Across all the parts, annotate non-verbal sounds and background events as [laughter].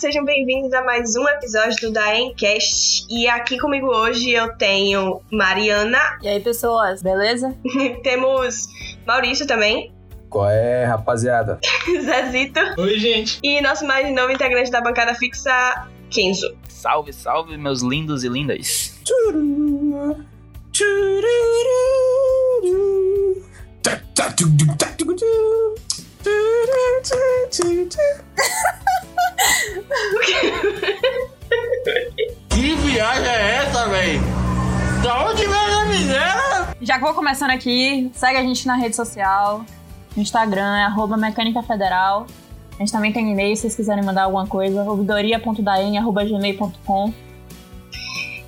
sejam bem-vindos a mais um episódio do Daemcast. E aqui comigo hoje eu tenho Mariana. E aí, pessoas, beleza? [laughs] Temos Maurício também. Qual é, rapaziada? [laughs] Zezito. Oi, gente. E nosso mais novo integrante da bancada fixa, Kenzo. Salve, salve, meus lindos e lindas. Que viagem é essa, véi? Da onde vem a miséria? Já que vou começando aqui, segue a gente na rede social. No Instagram é arroba Mecânica Federal. A gente também tem e-mail se vocês quiserem mandar alguma coisa. ouvidoria.daen.gmail.com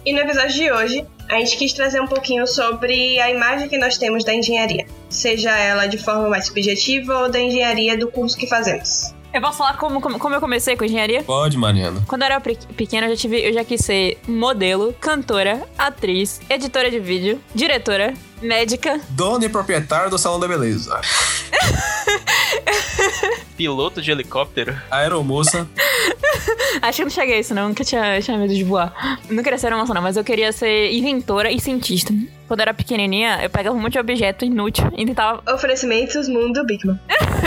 E no episódio de hoje, a gente quis trazer um pouquinho sobre a imagem que nós temos da engenharia. Seja ela de forma mais subjetiva ou da engenharia do curso que fazemos. Eu posso falar como, como, como eu comecei com engenharia? Pode, Mariana. Quando eu era pe- pequena, eu já, tive, eu já quis ser modelo, cantora, atriz, editora de vídeo, diretora, médica. Dono e proprietário do Salão da Beleza. [laughs] Piloto de helicóptero. Aeromoça. [laughs] Acho que eu não cheguei a isso, não. Nunca tinha, tinha medo de voar. Não queria ser aeromoça, não, mas eu queria ser inventora e cientista. Quando eu era pequenininha, eu pegava um monte de objeto inútil e tentava. [laughs] Oferecimentos Mundo Bigman.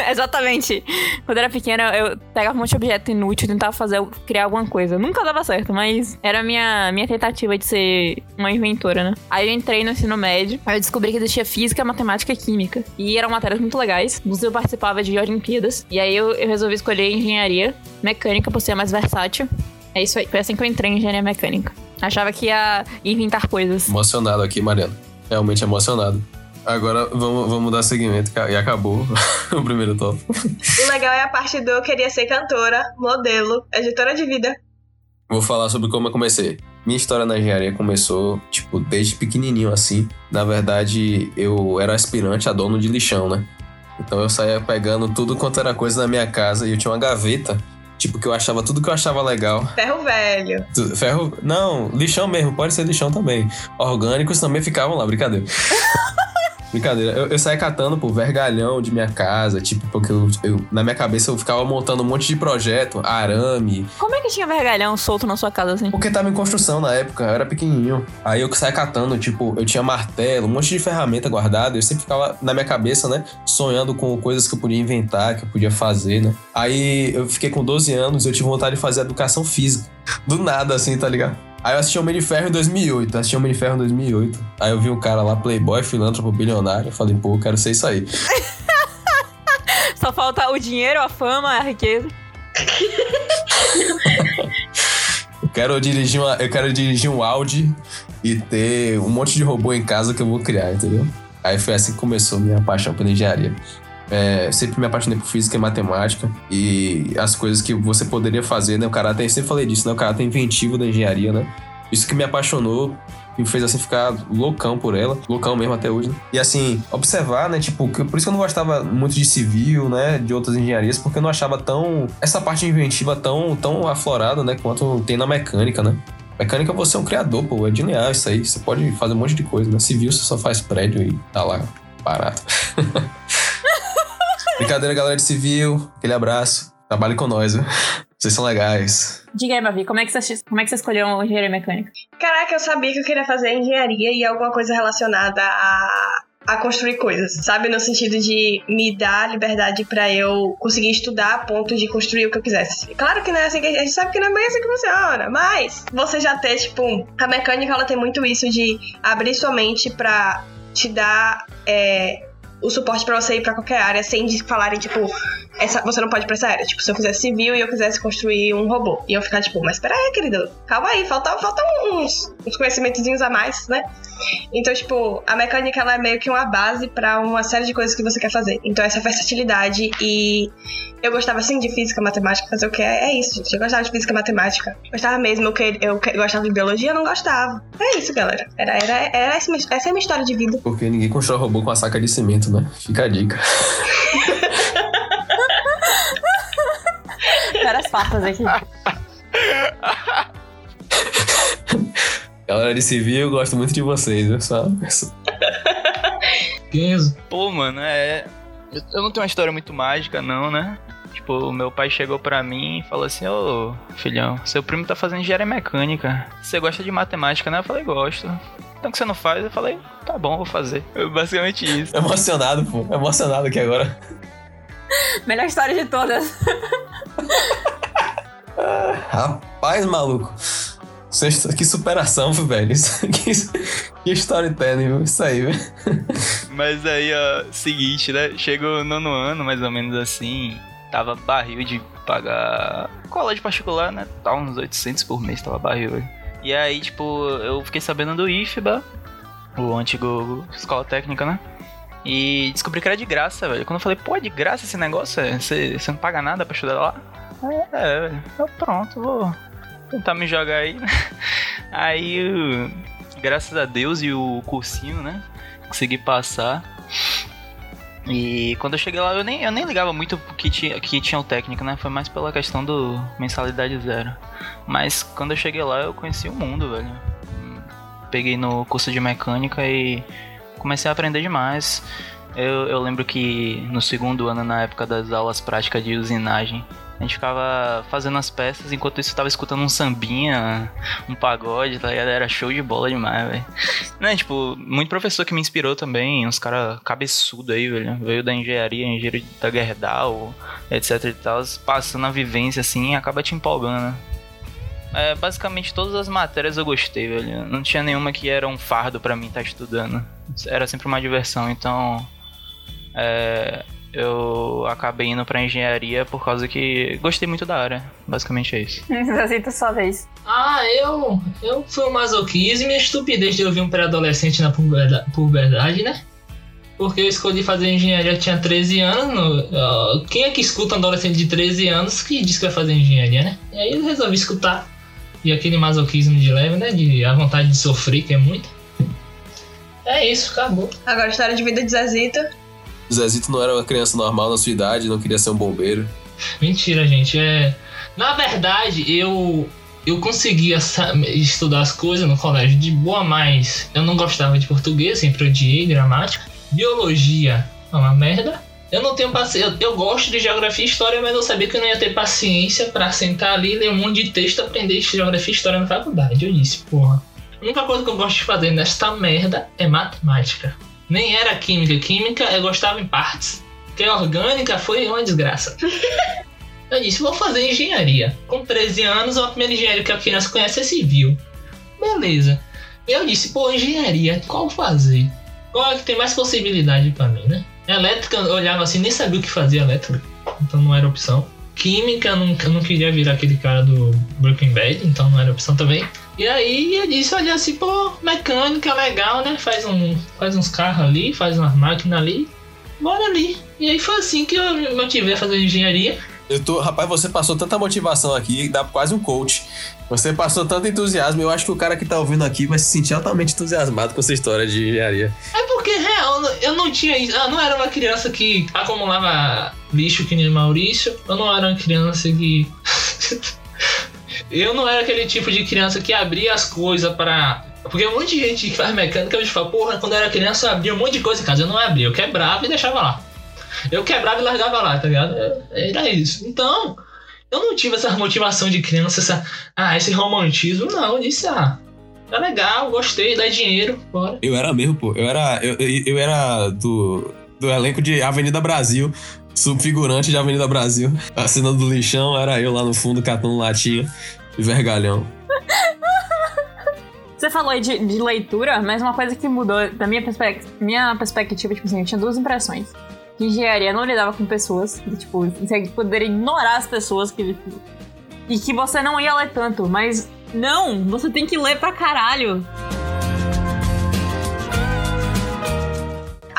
Exatamente. Quando eu era pequena, eu pegava um monte de objeto inútil e tentava fazer, criar alguma coisa. Nunca dava certo, mas era a minha, minha tentativa de ser uma inventora, né? Aí eu entrei no ensino médio, aí eu descobri que existia física, matemática e química. E eram matérias muito legais. Inclusive, eu participava de Olimpíadas. E aí eu, eu resolvi escolher engenharia mecânica por ser mais versátil. É isso aí. Foi assim que eu entrei em engenharia mecânica. Achava que ia inventar coisas. Emocionado aqui, Mariana. Realmente emocionado. Agora vamos, vamos dar seguimento e acabou [laughs] o primeiro top. O legal é a parte do eu queria ser cantora, modelo, editora de vida. Vou falar sobre como eu comecei. Minha história na engenharia começou, tipo, desde pequenininho assim. Na verdade, eu era aspirante a dono de lixão, né? Então eu saía pegando tudo quanto era coisa na minha casa e eu tinha uma gaveta, tipo, que eu achava tudo que eu achava legal. Ferro velho. Tu- Ferro. Não, lixão mesmo, pode ser lixão também. Orgânicos também ficavam lá, brincadeira. [laughs] brincadeira. Eu, eu saía catando, pô, vergalhão de minha casa, tipo, porque eu, eu- na minha cabeça eu ficava montando um monte de projeto, arame. Como é que tinha vergalhão solto na sua casa assim? Porque tava em construção na época, eu era pequenininho. Aí eu saía catando, tipo, eu tinha martelo, um monte de ferramenta guardada. Eu sempre ficava na minha cabeça, né, sonhando com coisas que eu podia inventar, que eu podia fazer, né. Aí eu fiquei com 12 anos e eu tive vontade de fazer educação física. Do nada, assim, tá ligado? Aí eu assisti Homem de Ferro em 2008, assisti Homem de Ferro em 2008. Aí eu vi um cara lá, playboy, filântropo, bilionário. Eu falei, pô, eu quero ser isso aí. [laughs] Só falta o dinheiro, a fama, a riqueza. Eu quero dirigir, uma, eu quero dirigir um Audi e ter um monte de robô em casa que eu vou criar, entendeu? Aí foi assim que começou minha paixão pela engenharia. É, sempre me apaixonei por física e matemática e as coisas que você poderia fazer, né? O caráter, eu sempre falei disso, né? O caráter inventivo da engenharia, né? Isso que me apaixonou e me fez assim ficar loucão por ela, loucão mesmo até hoje, né? E assim, observar, né? Tipo, que- por isso que eu não gostava muito de civil, né? De outras engenharias, porque eu não achava tão. essa parte inventiva tão, tão aflorada, né? Quanto tem na mecânica, né? Mecânica você é um criador, pô, é linear isso aí. Você pode fazer um monte de coisa, né? Civil você só faz prédio e tá lá parado. [laughs] Brincadeira, galera de civil. Aquele abraço. Trabalhe com nós, viu? Vocês são legais. Diga aí, Mavi, como é que você, como é que você escolheu uma engenharia mecânica? Caraca, eu sabia que eu queria fazer engenharia e alguma coisa relacionada a, a construir coisas, sabe? No sentido de me dar liberdade pra eu conseguir estudar a ponto de construir o que eu quisesse. Claro que não é assim que a gente sabe que não é bem assim que funciona, mas você já ter, tipo, a mecânica ela tem muito isso de abrir sua mente pra te dar. é, o suporte pra você ir pra qualquer área sem falarem, tipo, essa, você não pode ir pra essa área. Tipo, se eu fizesse civil e eu quisesse construir um robô. E eu ficar, tipo, mas peraí, querido, calma aí, falta, falta uns, uns conhecimentozinhos a mais, né? Então, tipo, a mecânica ela é meio que uma base pra uma série de coisas que você quer fazer. Então, essa versatilidade e eu gostava assim de física, matemática, fazer o que é, é isso, gente. Eu gostava de física, matemática. Gostava mesmo, eu, que, eu que- gostava de biologia, eu não gostava. É isso, galera. Era, era, era essa, essa é a minha história de vida. Porque ninguém constrói robô com a saca de cimento, né? Fica a dica. [laughs] Várias farpas aqui. [laughs] Galera de civil, eu gosto muito de vocês, viu? Só... Pô, mano, é. Eu não tenho uma história muito mágica, não, né? Tipo, meu pai chegou pra mim e falou assim: Ô filhão, seu primo tá fazendo engenharia mecânica. Você gosta de matemática, né? Eu falei: Gosto. Então que você não faz? Eu falei: Tá bom, vou fazer. Eu, [laughs] basicamente isso. Emocionado, pô. Emocionado aqui agora. Melhor história de todas. [laughs] Rapaz, maluco. Que superação, velho. [laughs] Que, que storytelling? Isso aí, viu? Mas aí, ó, seguinte, né? Chegou o nono ano, mais ou menos assim. Tava barril de pagar colégio particular, né? Tava uns 800 por mês, tava barril, velho. E aí, tipo, eu fiquei sabendo do IFBA, o antigo escola técnica, né? E descobri que era de graça, velho. Quando eu falei, pô, é de graça esse negócio? Você, você não paga nada pra estudar lá? É, é. Eu, pronto, vou tentar me jogar aí? [laughs] Aí, graças a Deus e o cursinho, né? Consegui passar. E quando eu cheguei lá, eu nem, eu nem ligava muito que tinha, que tinha o técnico, né? Foi mais pela questão do mensalidade zero. Mas quando eu cheguei lá, eu conheci o mundo, velho. Peguei no curso de mecânica e comecei a aprender demais. Eu, eu lembro que no segundo ano, na época das aulas práticas de usinagem, a gente ficava fazendo as peças, enquanto isso eu tava escutando um sambinha, um pagode, tá ligado? Era show de bola demais, velho. Né, tipo, muito professor que me inspirou também, uns caras cabeçudo aí, velho. Veio da engenharia, engenheiro da Gerdau, etc e tal, passando a vivência assim, acaba te empolgando. né? É, basicamente todas as matérias eu gostei, velho. Não tinha nenhuma que era um fardo pra mim estar estudando. Era sempre uma diversão, então. É, eu acabei indo pra engenharia por causa que gostei muito da área. Basicamente é isso. [laughs] Aceita sua vez. Ah, eu. Eu fui um masoquismo e a estupidez de eu vir um pré-adolescente na puberda- puberdade, né? Porque eu escolhi fazer engenharia, eu tinha 13 anos. no- ó, quem é que escuta um adolescente de 13 anos que diz que vai fazer engenharia, né? E aí eu resolvi escutar. E aquele masoquismo de leve, né? De a vontade de sofrer, que é muito. É isso, acabou. Agora, história de vida de Zezito. O Zezito não era uma criança normal na sua idade, não queria ser um bombeiro. Mentira, gente. É. Na verdade, eu. Eu conseguia estudar as coisas no colégio de boa, mas eu não gostava de português, sempre odiei gramática. Biologia é uma merda. Eu não tenho paciência. Eu, gosto de geografia e história, mas eu sabia que eu não ia ter paciência pra sentar ali, ler um monte de texto aprender geografia e história na faculdade. Eu disse, porra. A única coisa que eu gosto de fazer nesta merda é matemática. Nem era química. Química eu gostava em partes. Porque orgânica foi uma desgraça. [laughs] Eu disse, vou fazer engenharia. Com 13 anos, a primeira engenharia que a criança conhece é civil. Beleza. Eu disse, pô, engenharia, qual fazer? Qual é que tem mais possibilidade pra mim, né? Elétrica, eu olhava assim, nem sabia o que fazia elétrica. Então não era opção. Química, eu não, eu não queria virar aquele cara do Breaking Bad, então não era opção também. E aí eu disse, olha assim, pô, mecânica legal, né? Faz, um, faz uns carros ali, faz umas máquinas ali. Bora ali. E aí foi assim que eu me motivei a fazer engenharia. Eu tô, rapaz, você passou tanta motivação aqui, dá quase um coach. Você passou tanto entusiasmo, eu acho que o cara que tá ouvindo aqui vai se sentir altamente entusiasmado com essa história de engenharia. É porque, real, eu não tinha isso. Eu não era uma criança que acumulava lixo que nem Maurício. Eu não era uma criança que. [laughs] eu não era aquele tipo de criança que abria as coisas para. Porque um monte de gente que faz mecânica, eu fala, porra, quando eu era criança eu abria um monte de coisa em casa. Eu não abria, eu quebrava e deixava lá. Eu quebrava e largava lá, tá ligado? Era isso. Então, eu não tive essa motivação de criança, essa. Ah, esse romantismo, não. Disse, ah, tá legal, gostei, dá dinheiro, bora. Eu era mesmo, pô. Eu era, eu, eu era do, do elenco de Avenida Brasil, subfigurante de Avenida Brasil. Assinando do lixão, era eu lá no fundo catando latinha e vergalhão. [laughs] Você falou de, de leitura, mas uma coisa que mudou da minha, perspec minha perspectiva, tipo assim, eu tinha duas impressões. Que engenharia não lidava com pessoas, que, tipo, você poderia ignorar as pessoas que. E que você não ia ler tanto, mas não, você tem que ler pra caralho.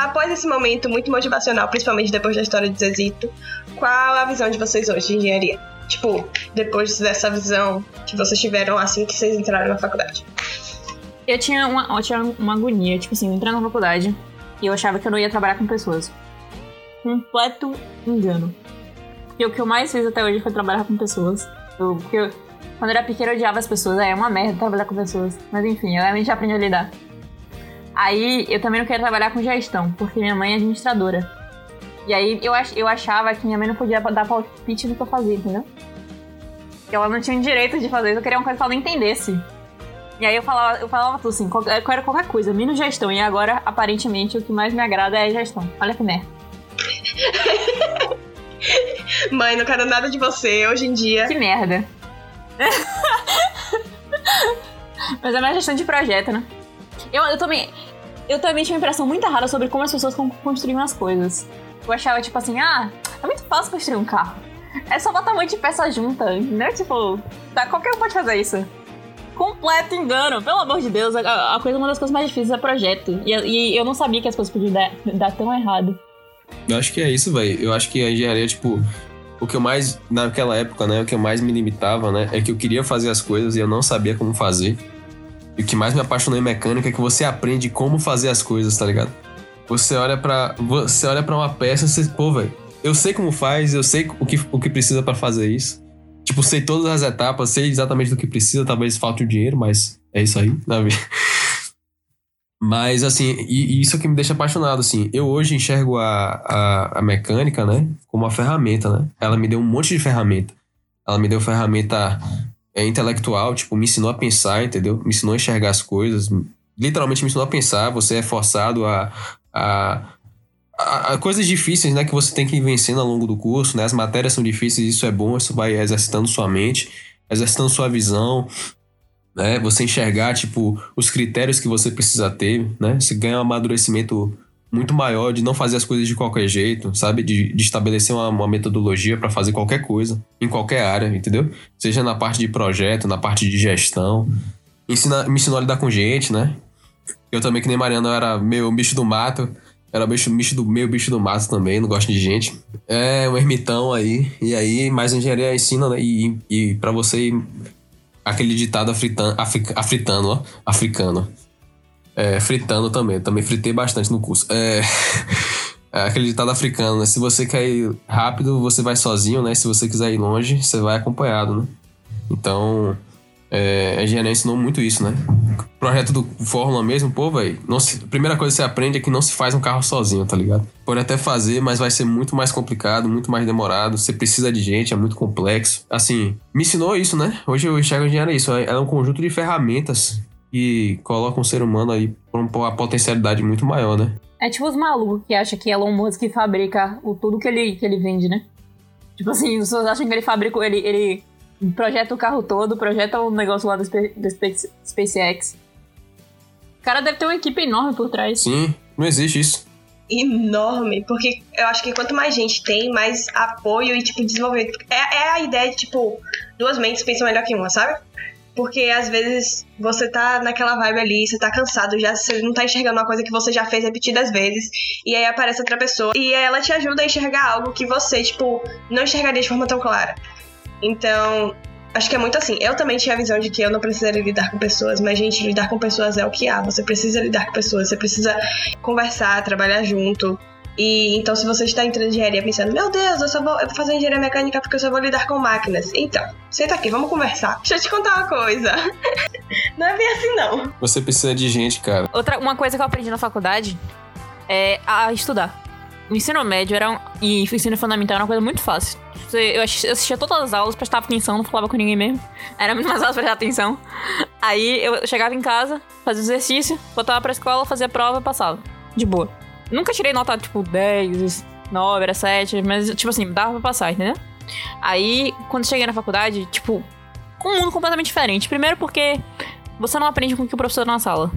Após esse momento muito motivacional, principalmente depois da história de Zezito, qual a visão de vocês hoje de engenharia? Tipo, depois dessa visão que vocês tiveram assim que vocês entraram na faculdade. Eu tinha uma, eu tinha uma agonia, tipo assim, entrei na faculdade e eu achava que eu não ia trabalhar com pessoas. Completo engano. E o que eu mais fiz até hoje foi trabalhar com pessoas. Eu, porque eu, quando eu era pequena eu odiava as pessoas, é uma merda trabalhar com pessoas. Mas enfim, eu realmente aprendi a lidar. Aí eu também não queria trabalhar com gestão, porque minha mãe é administradora. E aí eu, ach, eu achava que minha mãe não podia dar palpite no que eu fazia, entendeu? Que ela não tinha direito de fazer isso, eu queria uma coisa que ela não entendesse. E aí eu falava, eu falava tudo assim, qualquer, era qualquer coisa, menos gestão. E agora, aparentemente, o que mais me agrada é gestão. Olha que merda. [laughs] Mãe, não quero nada de você hoje em dia. Que merda. [laughs] Mas é mais gestão de projeto, né? Eu, eu também. Eu também tinha uma impressão muito errada sobre como as pessoas construíam as coisas. Eu achava, tipo assim, ah, é muito fácil construir um carro. É só botar um monte de peça junta, entendeu? Tipo, tá, qualquer um pode fazer isso. Completo engano, pelo amor de Deus. A, a coisa, uma das coisas mais difíceis é projeto. E, e eu não sabia que as coisas podiam dar, dar tão errado. Eu acho que é isso, velho. Eu acho que a engenharia, tipo, o que eu mais, naquela época, né, o que eu mais me limitava, né, é que eu queria fazer as coisas e eu não sabia como fazer. E o que mais me apaixonou em mecânica é que você aprende como fazer as coisas, tá ligado? Você olha para você olha para uma peça e você, pô, velho, eu sei como faz, eu sei o que, o que precisa para fazer isso. Tipo, sei todas as etapas, sei exatamente do que precisa, talvez falte o dinheiro, mas é isso aí, vida. [laughs] Mas, assim, e, e isso que me deixa apaixonado, assim. Eu hoje enxergo a, a, a, mecânica, né, como uma ferramenta, né? Ela me deu um monte de ferramenta. Ela me deu ferramenta é, intelectual, tipo, me ensinou a pensar, entendeu? Me ensinou a enxergar as coisas. Literalmente me ensinou a pensar. Você é forçado a, a, a, coisas difíceis, né, que você tem que ir vencendo ao longo do curso, né? As matérias são difíceis, isso é bom, isso vai exercitando sua mente, exercitando sua visão, né? Você enxergar, tipo, os critérios que você precisa ter, né? Você ganha um amadurecimento muito maior de não fazer as coisas de qualquer jeito, sabe? De, de estabelecer uma, uma metodologia para fazer qualquer coisa, em qualquer área, entendeu? Seja na parte de projeto, na parte de gestão. Ensina, me ensinou a lidar com gente, né? Eu também, que nem Mariana, era meio bicho do mato. Era bicho, bicho do, meio bicho do mato também, não gosto de gente. É um ermitão aí. E aí, mais engenharia ensina, né? E, e para você aquele ditado afritan, africano, ó, africano. É, fritando também, também fritei bastante no curso. É, [laughs] é aquele ditado africano, né? Se você quer ir rápido, você vai sozinho, né? Se você quiser ir longe, você vai acompanhado, né? Então, é, a engenharia ensinou muito isso, né? projeto do Fórmula mesmo, pô, velho. Primeira coisa que você aprende é que não se faz um carro sozinho, tá ligado? Pode até fazer, mas vai ser muito mais complicado, muito mais demorado. Você precisa de gente, é muito complexo. Assim, me ensinou isso, né? Hoje eu enxergo a engenharia isso. É um conjunto de ferramentas que colocam o ser humano aí por uma potencialidade muito maior, né? É tipo os malucos que acham que Elon Musk fabrica o tudo que ele, que ele vende, né? Tipo assim, os pessoas acham que ele fabrica, ele, ele projeta o carro todo, projeta o negócio lá do, do SpaceX. O cara deve ter uma equipe enorme por trás. Sim, não existe isso. Enorme, porque eu acho que quanto mais gente tem, mais apoio e, tipo, desenvolvimento. É, é a ideia de, tipo, duas mentes pensam melhor que uma, sabe? Porque às vezes você tá naquela vibe ali, você tá cansado, já você não tá enxergando uma coisa que você já fez repetidas vezes, e aí aparece outra pessoa e ela te ajuda a enxergar algo que você, tipo, não enxergaria de forma tão clara. Então, acho que é muito assim. Eu também tinha a visão de que eu não precisaria lidar com pessoas, mas, gente, lidar com pessoas é o que há. Você precisa lidar com pessoas, você precisa conversar, trabalhar junto. E então, se você está entrando em engenharia pensando, meu Deus, eu só vou, eu vou fazer engenharia mecânica porque eu só vou lidar com máquinas. Então, senta aqui, vamos conversar. Deixa eu te contar uma coisa. [laughs] não é bem assim, não. Você precisa de gente, cara. Outra, uma coisa que eu aprendi na faculdade é a estudar. O ensino médio era um, e o ensino fundamental era uma coisa muito fácil. Eu assistia todas as aulas, prestava atenção, não falava com ninguém mesmo. Era muito mais fácil prestar atenção. Aí eu chegava em casa, fazia exercício, voltava pra escola, fazia prova, passava. De boa. Nunca tirei nota, tipo, 10, 9, era 7, mas, tipo assim, dava pra passar, entendeu? Aí, quando cheguei na faculdade, tipo, um mundo completamente diferente. Primeiro porque você não aprende com o que o professor na sala.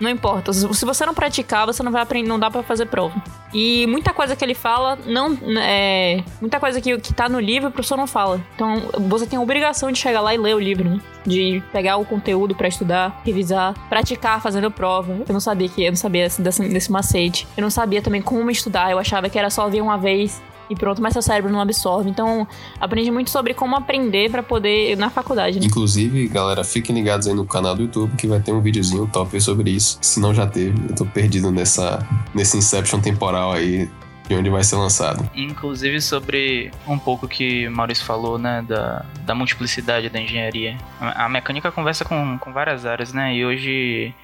Não importa. Se você não praticar, você não vai aprender, não dá para fazer prova. E muita coisa que ele fala, não é, muita coisa que, que tá no livro, o professor não fala. Então, você tem a obrigação de chegar lá e ler o livro, né? De pegar o conteúdo para estudar, revisar, praticar fazendo prova. Eu não sabia que eu não sabia desse, desse macete. Eu não sabia também como estudar. Eu achava que era só ver uma vez e pronto, mas seu cérebro não absorve. Então, aprendi muito sobre como aprender para poder na faculdade. Né? Inclusive, galera, fiquem ligados aí no canal do YouTube que vai ter um videozinho top sobre isso. Se não já teve, eu tô perdido nessa nesse Inception temporal aí de onde vai ser lançado. Inclusive sobre um pouco que o Maurício falou, né, da, da multiplicidade da engenharia. A, a mecânica conversa com, com várias áreas, né, e hoje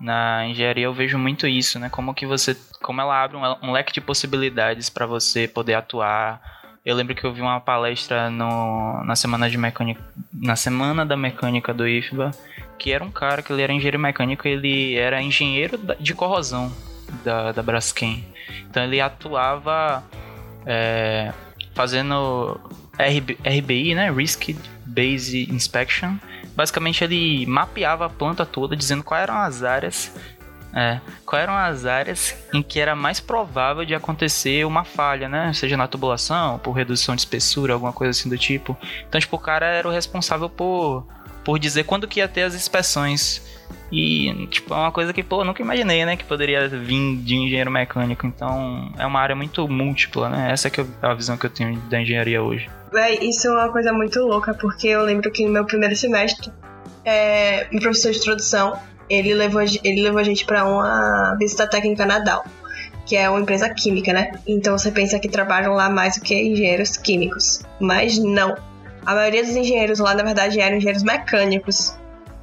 Na engenharia eu vejo muito isso, né? Como que você, como ela abre um, um leque de possibilidades para você poder atuar. Eu lembro que eu vi uma palestra no, na semana de mecânica, na semana da mecânica do IFBA, que era um cara que ele era engenheiro mecânico, ele era engenheiro de corrosão da, da Braskem. Então ele atuava é, fazendo RB, RBI, né? Risk Based Inspection. Basicamente ele mapeava a planta toda, dizendo quais eram as áreas. É, quais eram as áreas em que era mais provável de acontecer uma falha, né? Seja na tubulação, por redução de espessura, alguma coisa assim do tipo. Então, tipo, o cara era o responsável por, por dizer quando que ia ter as inspeções. E, tipo, é uma coisa que, pô, eu nunca imaginei, né? Que poderia vir de engenheiro mecânico. Então, é uma área muito múltipla, né? Essa que é a visão que eu tenho da engenharia hoje. Véi, isso é uma coisa muito louca, porque eu lembro que no meu primeiro semestre, é, meu professor de introdução, ele levou, ele levou a gente pra uma visita técnica na Dow, que é uma empresa química, né? Então você pensa que trabalham lá mais do que engenheiros químicos. Mas não. A maioria dos engenheiros lá, na verdade, eram engenheiros mecânicos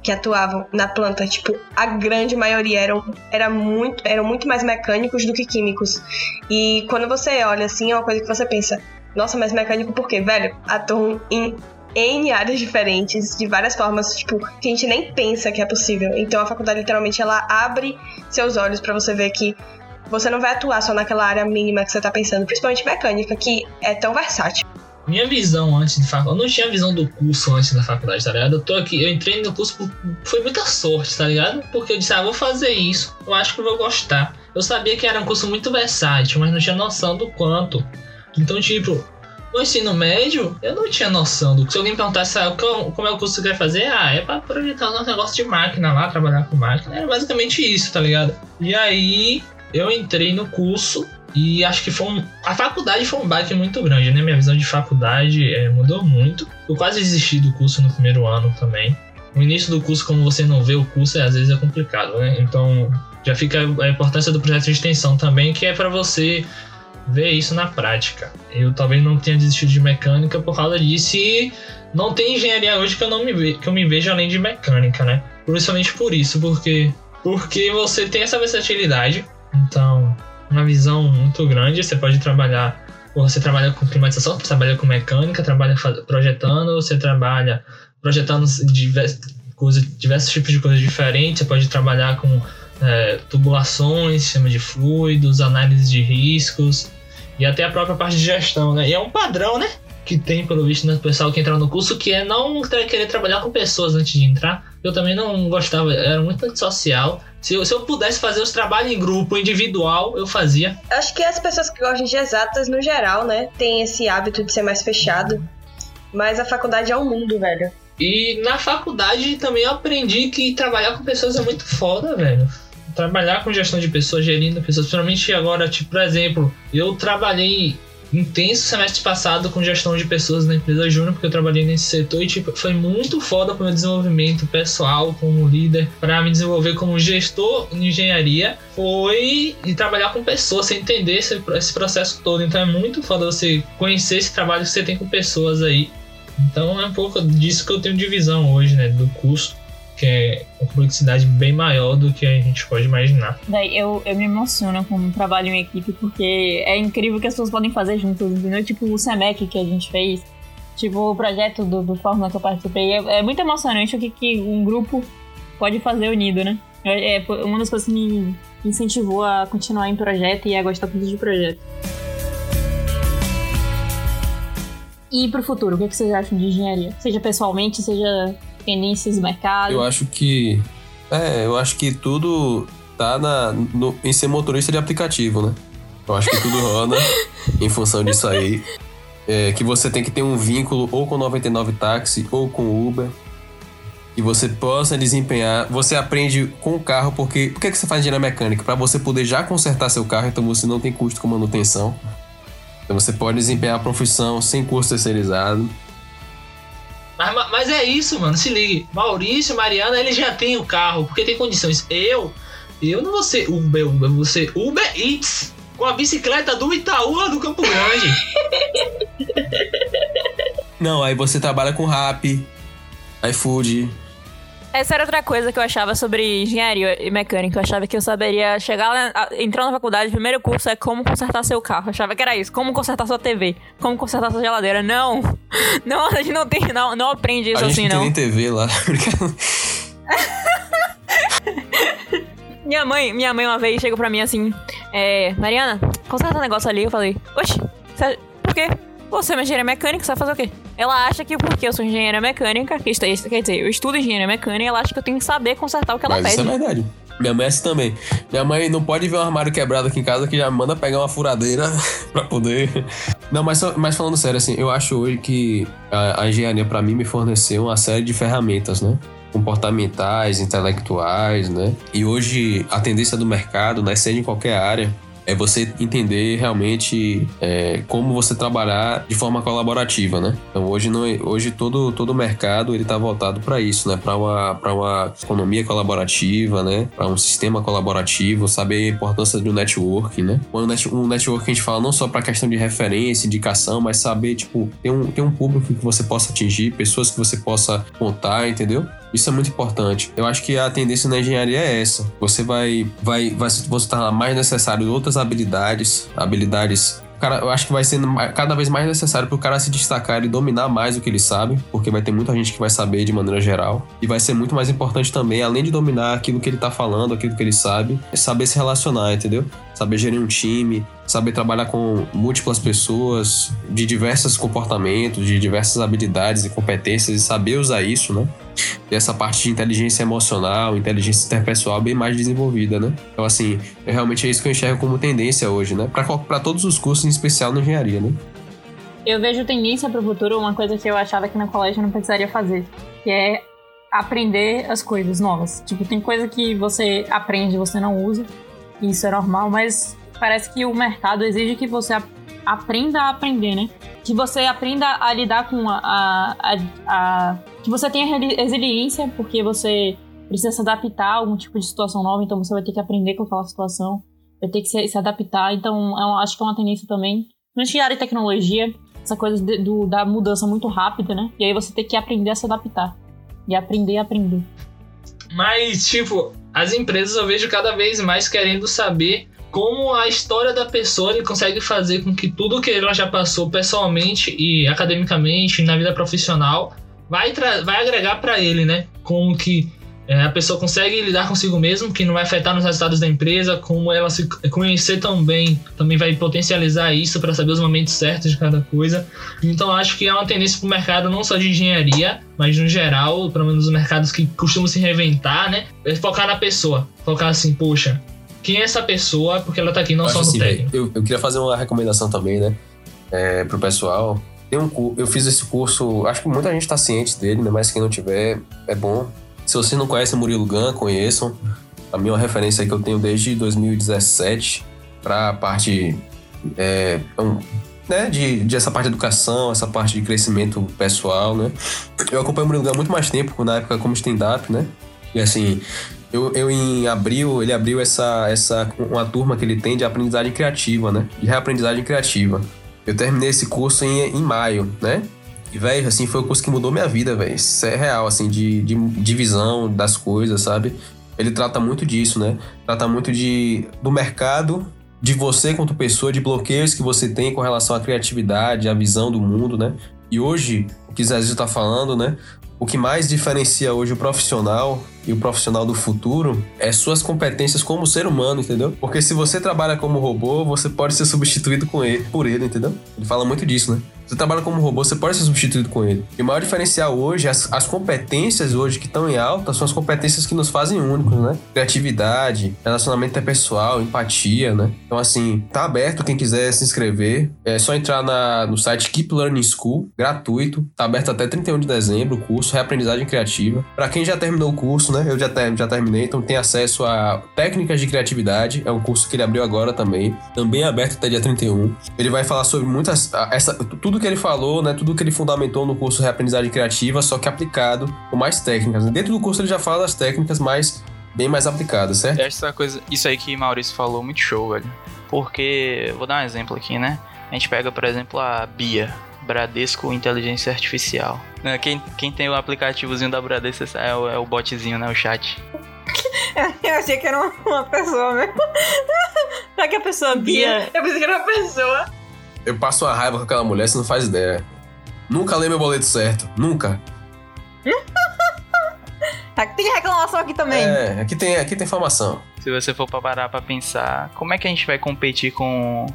que atuavam na planta. Tipo, a grande maioria eram, era muito, eram muito mais mecânicos do que químicos. E quando você olha assim, é uma coisa que você pensa, nossa, mas mecânico por quê? Velho, atuam em N áreas diferentes, de várias formas, tipo, que a gente nem pensa que é possível. Então a faculdade literalmente ela abre seus olhos pra você ver que você não vai atuar só naquela área mínima que você tá pensando, principalmente mecânica, que é tão versátil. Minha visão antes de faculdade, eu não tinha visão do curso antes da faculdade, tá ligado? Eu tô aqui, eu entrei no curso por, foi muita sorte, tá ligado? Porque eu disse, ah, vou fazer isso, eu acho que eu vou gostar. Eu sabia que era um curso muito versátil, mas não tinha noção do quanto. Então, tipo, no ensino médio, eu não tinha noção do que. Se alguém perguntasse ah, como é o curso que você quer fazer, ah, é pra projetar um negócio de máquina lá, trabalhar com máquina. Era basicamente isso, tá ligado? E aí, eu entrei no curso e acho que foi um. A faculdade foi um baque muito grande, né? Minha visão de faculdade é, mudou muito. Eu quase desisti do curso no primeiro ano também. No início do curso, como você não vê o curso, às vezes é complicado, né? Então já fica a importância do projeto de extensão também, que é para você ver isso na prática. Eu talvez não tenha desistido de mecânica por causa disso e não tem engenharia hoje que eu não me ve que eu me vejo além de mecânica, né? Principalmente por isso, porque porque você tem essa versatilidade. Então, uma visão muito grande, você pode trabalhar ou você trabalha com climatização, você trabalha com mecânica, trabalha projetando, você trabalha projetando diversos, diversos tipos de coisas diferentes, você pode trabalhar com é, tubulações, sistema de fluidos, análise de riscos e até a própria parte de gestão, né? E é um padrão, né? Que tem, pelo visto, no pessoal que entra no curso, que é não querer trabalhar com pessoas antes de entrar. Eu também não gostava, era muito antissocial. Se eu, se eu pudesse fazer os trabalhos em grupo, individual, eu fazia. Acho que as pessoas que gostam de exatas, no geral, né, tem esse hábito de ser mais fechado. Mas a faculdade é um mundo, velho. E na faculdade também eu aprendi que trabalhar com pessoas é muito foda, velho. Trabalhar com gestão de pessoas, gerindo pessoas, principalmente agora, tipo, por exemplo, eu trabalhei intenso semestre passado com gestão de pessoas na empresa Júnior, porque eu trabalhei nesse setor e tipo, foi muito foda pro meu desenvolvimento pessoal como líder, para me desenvolver como gestor em engenharia, foi de trabalhar com pessoas, você entender esse, esse processo todo. Então é muito foda você conhecer esse trabalho que você tem com pessoas aí. Então é um pouco disso que eu tenho de visão hoje, né, do curso, que é uma complexidade bem maior do que a gente pode imaginar. Daí eu, eu me emociono com o trabalho em equipe, porque é incrível que as pessoas podem fazer juntas, entendeu? Tipo o SEMEC que a gente fez, tipo o projeto do, do Fórmula que eu participei. É, é muito emocionante o que, que um grupo pode fazer unido, né? É, é uma das coisas que me incentivou a continuar em projeto e a gostar muito de projeto. E pro futuro, o que vocês acham de engenharia? Seja pessoalmente, seja tendências, mercado. Eu acho que. É, eu acho que tudo tá na, no- em ser motorista de aplicativo, né? Eu acho que tudo [laughs] roda em função disso aí. É, que você tem que ter um vínculo ou com 99 táxi ou com Uber. E você possa desempenhar. Você aprende com o carro, porque. Por que, que você faz engenharia mecânica? Para você poder já consertar seu carro, então você não tem custo com manutenção. Então você pode desempenhar a profissão sem curso terceirizado. Mas, ma- mas é isso, mano. Se ligue. Maurício, Mariana, ele já tem o carro, porque tem condições. Eu, eu não vou ser Uber, Uber, eu vou ser Uber Eats. Com a bicicleta do Itaú lá do Campo Grande. [laughs] Não, aí você trabalha com rap, iFood. Essa era outra coisa que eu achava sobre engenharia e mecânica. Eu achava que eu saberia chegar lá, entrar na faculdade, o primeiro curso é como consertar seu carro. Eu achava que era isso. Como consertar sua TV. Como consertar sua geladeira. Não. [laughs] Não, a gente não tem, não, não aprende isso a gente assim, não não. tem nem TV lá. [laughs] Minha mãe, minha mãe uma vez chegou pra mim assim, é, Mariana, conserta um negócio ali. Eu falei, oxe, você- por quê? Você é uma engenheira mecânica, você vai fazer o quê? Ela acha que porque eu sou engenheira mecânica, que isso- quer dizer, eu estudo engenharia mecânica, ela acha que eu tenho que saber consertar o que ela Mas isso pede. é verdade. Minha mãe é assim também. Minha mãe não pode ver um armário quebrado aqui em casa que já manda pegar uma furadeira [laughs] pra poder. Não, mas, mas falando sério, assim, eu acho hoje que a, a engenharia pra mim me forneceu uma série de ferramentas, né? Comportamentais, intelectuais, né? E hoje a tendência do mercado, né, seja em qualquer área, é você entender realmente é, como você trabalhar de forma colaborativa, né? Então hoje não, hoje todo todo mercado ele está voltado para isso, né? Para uma para uma economia colaborativa, né? Para um sistema colaborativo, saber a importância do networking, né? Um, net, um network que a gente fala não só para questão de referência, indicação, mas saber tipo ter um ter um público que você possa atingir, pessoas que você possa contar, entendeu? Isso é muito importante. Eu acho que a tendência na engenharia é essa. Você vai, vai, vai se tornar mais necessário outras habilidades, habilidades. Cara, eu acho que vai sendo cada vez mais necessário para o cara se destacar e dominar mais o que ele sabe, porque vai ter muita gente que vai saber de maneira geral. E vai ser muito mais importante também, além de dominar aquilo que ele tá falando, aquilo que ele sabe, é saber se relacionar, entendeu? Saber gerir um time, saber trabalhar com múltiplas pessoas de diversos comportamentos, de diversas habilidades e competências e saber usar isso, né? Ter essa parte de inteligência emocional, inteligência interpessoal bem mais desenvolvida, né? Então, assim, realmente é isso que eu enxergo como tendência hoje, né? Para todos os cursos, em especial na engenharia, né? Eu vejo tendência pro futuro uma coisa que eu achava que no colégio eu não precisaria fazer, que é aprender as coisas novas. Tipo, tem coisa que você aprende e você não usa, e isso é normal, mas parece que o mercado exige que você ap- aprenda a aprender, né? Que você aprenda a lidar com a, a- a- que você tenha resiliência, porque você precisa se adaptar a algum tipo de situação nova, então você vai ter que aprender com aquela situação, vai ter que se, se adaptar. Então, é acho que é uma tendência também. Principalmente em área de tecnologia, essa coisa de- do- da mudança muito rápida, né? E aí você tem que aprender a se adaptar. E aprender a aprender. Mas, tipo, as empresas eu vejo cada vez mais querendo saber como a história da pessoa ele consegue fazer com que tudo que ela já passou pessoalmente e academicamente, na vida profissional, vai, vai agregar pra ele, né? Como que é, a pessoa consegue lidar consigo mesmo, que não vai afetar nos resultados da empresa, como ela se conhecer também, também vai potencializar isso para saber os momentos certos de cada coisa. Então acho que é uma tendência pro mercado não só de engenharia, mas no geral, pelo menos os mercados que costumam se reinventar, né? É focar na pessoa. Focar assim, poxa, quem é essa pessoa? Porque ela tá aqui não Eu só no assim, técnico. eu, eu queria fazer uma recomendação também, né? É, pro pessoal. Tem um, eu fiz esse curso, acho que muita gente tá ciente dele, né? Mas quem não tiver, é bom. Se você não conhece o Murilo Gun, conheçam. A minha referência que eu tenho desde 2017 para a parte é, um, né, de, de essa parte de educação, essa parte de crescimento pessoal, né? Eu acompanho o Murilo Gun há muito mais tempo, na época como stand-up, né? E assim, eu, eu em abril, ele abriu essa, essa uma turma que ele tem de aprendizagem criativa, né? De reaprendizagem criativa. Eu terminei esse curso em, em maio, né? E, velho, assim, foi o curso que mudou minha vida, velho. Isso é real, assim, de, de, de visão das coisas, sabe? Ele trata muito disso, né? Trata muito de, do mercado, de você quanto pessoa, de bloqueios que você tem com relação à criatividade, à visão do mundo, né? E hoje, o que Zezinho tá falando, né? O que mais diferencia hoje o profissional e o profissional do futuro é suas competências como ser humano, entendeu? Porque se você trabalha como robô, você pode ser substituído com ele, por ele, entendeu? Ele fala muito disso, né? Você trabalha como robô, você pode ser substituído com ele. E o maior diferencial hoje, as, as competências hoje que estão em alta, são as competências que nos fazem únicos, né? Criatividade, relacionamento interpessoal, empatia, né? Então, assim, tá aberto quem quiser se inscrever. É só entrar na, no site Keep Learning School, gratuito. Tá aberto até 31 de dezembro o curso, Reaprendizagem Criativa. Para quem já terminou o curso, né? Eu já, ter, já terminei, então tem acesso a técnicas de criatividade. É um curso que ele abriu agora também. Também é aberto até dia 31. Ele vai falar sobre muitas. Essa, tudo que ele falou, né? Tudo que ele fundamentou no curso Reaprendizagem Criativa, só que aplicado com mais técnicas. Dentro do curso ele já fala das técnicas, mas bem mais aplicadas, certo? Eu acho essa coisa, isso aí que Maurício falou muito show, velho. Porque, vou dar um exemplo aqui, né? A gente pega, por exemplo, a Bia. Bradesco Inteligência Artificial. Não, Quem, quem tem o aplicativozinho da Bradesco é o, é o botzinho, né? O chat. [laughs] Eu achei que era uma, uma pessoa mesmo. [laughs] Será que a pessoa Bia? Eu pensei que era uma pessoa. Eu passo uma raiva com aquela mulher, você não faz ideia. Nunca lê meu boleto certo. Nunca. [laughs] Tá, tem reclamação aqui também. É, aqui tem, aqui tem informação. Se você for pra parar pra pensar, como é que a gente vai competir com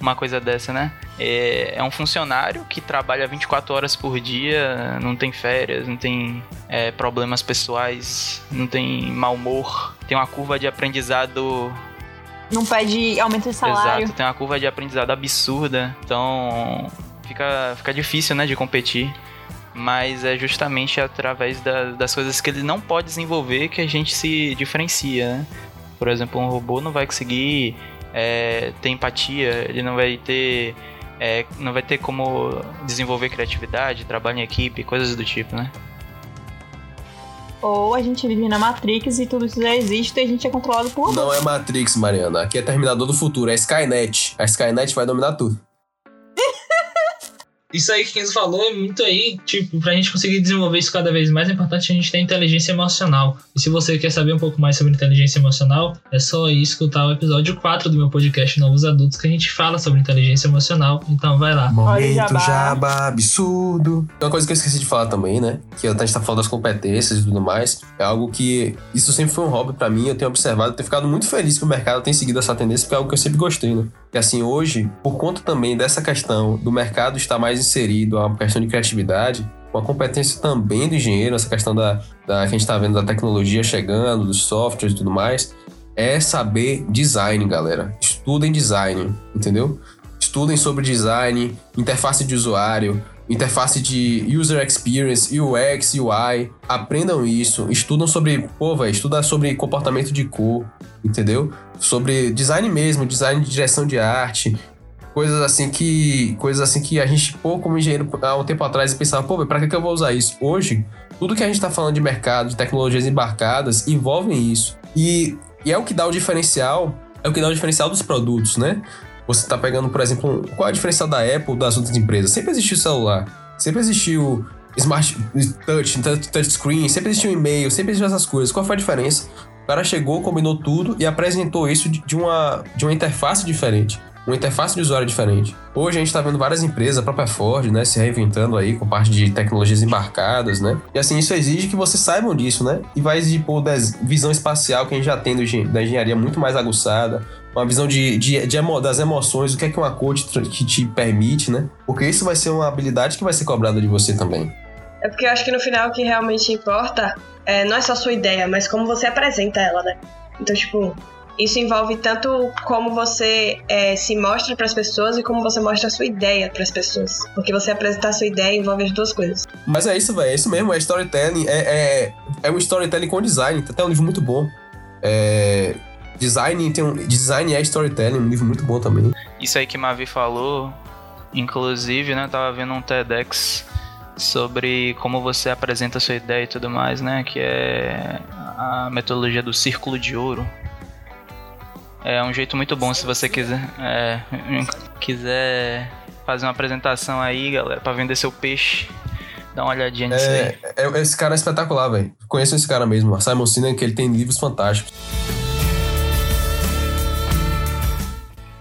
uma coisa dessa, né? É, é um funcionário que trabalha 24 horas por dia, não tem férias, não tem é, problemas pessoais, não tem mau humor, tem uma curva de aprendizado Não pede aumento de salário. Exato, tem uma curva de aprendizado absurda. Então fica, fica difícil, né, de competir. Mas é justamente através da- das coisas que ele não pode desenvolver que a gente se diferencia, né? Por exemplo, um robô não vai conseguir é, ter empatia, ele não vai ter. é, não vai ter como desenvolver criatividade, trabalho em equipe, coisas do tipo, né? Ou a gente vive na Matrix e tudo isso já existe e a gente é controlado por robô. Não é Matrix, Mariana. Aqui é Terminador do Futuro, é Skynet. A Skynet vai dominar tudo. Isso aí que Kenzo falou é muito aí, tipo, pra gente conseguir desenvolver isso cada vez mais, é importante a gente ter inteligência emocional. E se você quer saber um pouco mais sobre inteligência emocional, é só ir escutar o episódio 4 do meu podcast Novos Adultos, que a gente fala sobre inteligência emocional. Então vai lá. Olha o jabá. jabá absurdo. Uma coisa que eu esqueci de falar também, né? Que a gente tá falando das competências e tudo mais. É algo que. Isso sempre foi um hobby pra mim. Eu tenho observado, tenho ficado muito feliz que o mercado tem seguido essa tendência, porque é algo que eu sempre gostei, né? Que assim, hoje, por conta também dessa questão do mercado estar mais inserido, a questão de criatividade, uma competência também do engenheiro, essa questão da, da que a gente tá vendo da tecnologia chegando, dos softwares e tudo mais, é saber design, galera. Estudem design, entendeu? Estudem sobre design, interface de usuário, interface de user experience, UX, UI. Aprendam isso, estudam sobre, pô, velho, sobre comportamento de cor, entendeu? Sobre design mesmo, design de direção de arte, coisas assim que coisas assim que a gente, pô, como engenheiro, há um tempo atrás pensava, pô, pra que, que eu vou usar isso? Hoje, tudo que a gente tá falando de mercado, de tecnologias embarcadas, envolvem isso. E, e é o que dá o diferencial, é o que dá o diferencial dos produtos, né? Você tá pegando, por exemplo, qual é o diferencial da Apple das outras empresas? Sempre existiu celular, sempre existiu smart touch, touch, touchscreen, sempre existiu e-mail, sempre existiu essas coisas. Qual foi a diferença? O cara chegou, combinou tudo e apresentou isso de, uma, de uma interface diferente. Uma interface de usuário diferente. Hoje a gente tá vendo várias empresas, a própria Ford, né, se reinventando aí com parte de tecnologias embarcadas, né? E assim, isso exige que vocês saibam disso, né? E vai exigir, pô, visão espacial que a gente já tem do da engenharia muito mais aguçada, uma visão de, de, de emo- das emoções, o que é que uma tra- que te permite, né? Porque isso vai ser uma habilidade que vai ser cobrada de você também. É porque eu acho que no final o que realmente importa é, não é só a sua ideia, mas como você apresenta ela, né? Então, tipo, isso envolve tanto como você é, se mostra pras pessoas e como você mostra a sua ideia pras pessoas. Porque você apresentar a sua ideia envolve as duas coisas. Mas é isso, velho. É isso mesmo. É storytelling. É, é, é um storytelling com design. Tem até um livro muito bom. É, design, tem um, design é storytelling. Um livro muito bom também. Isso aí que Mavi falou, inclusive, né, tava vendo um TEDx sobre como você apresenta a sua ideia e tudo mais, né, que é a metodologia do círculo de ouro. É um jeito muito bom se você quiser, é, quiser fazer uma apresentação aí, galera, pra vender seu peixe. Dá uma olhadinha nisso aí. É, é- esse cara é espetacular, velho. Conheço esse cara mesmo. Simon Sinek, que ele tem livros fantásticos.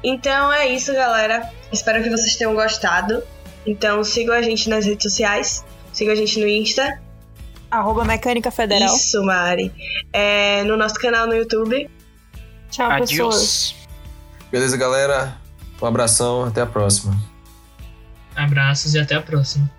Então é isso, galera. Espero que vocês tenham gostado. Então sigam a gente nas redes sociais. Sigam a gente no Insta. Arroba Mecânica Federal. Isso, Mari. É, no nosso canal no YouTube. Tchau, pessoas. Adiós. Beleza, galera? Um abração. Até a próxima. Abraços e até a próxima.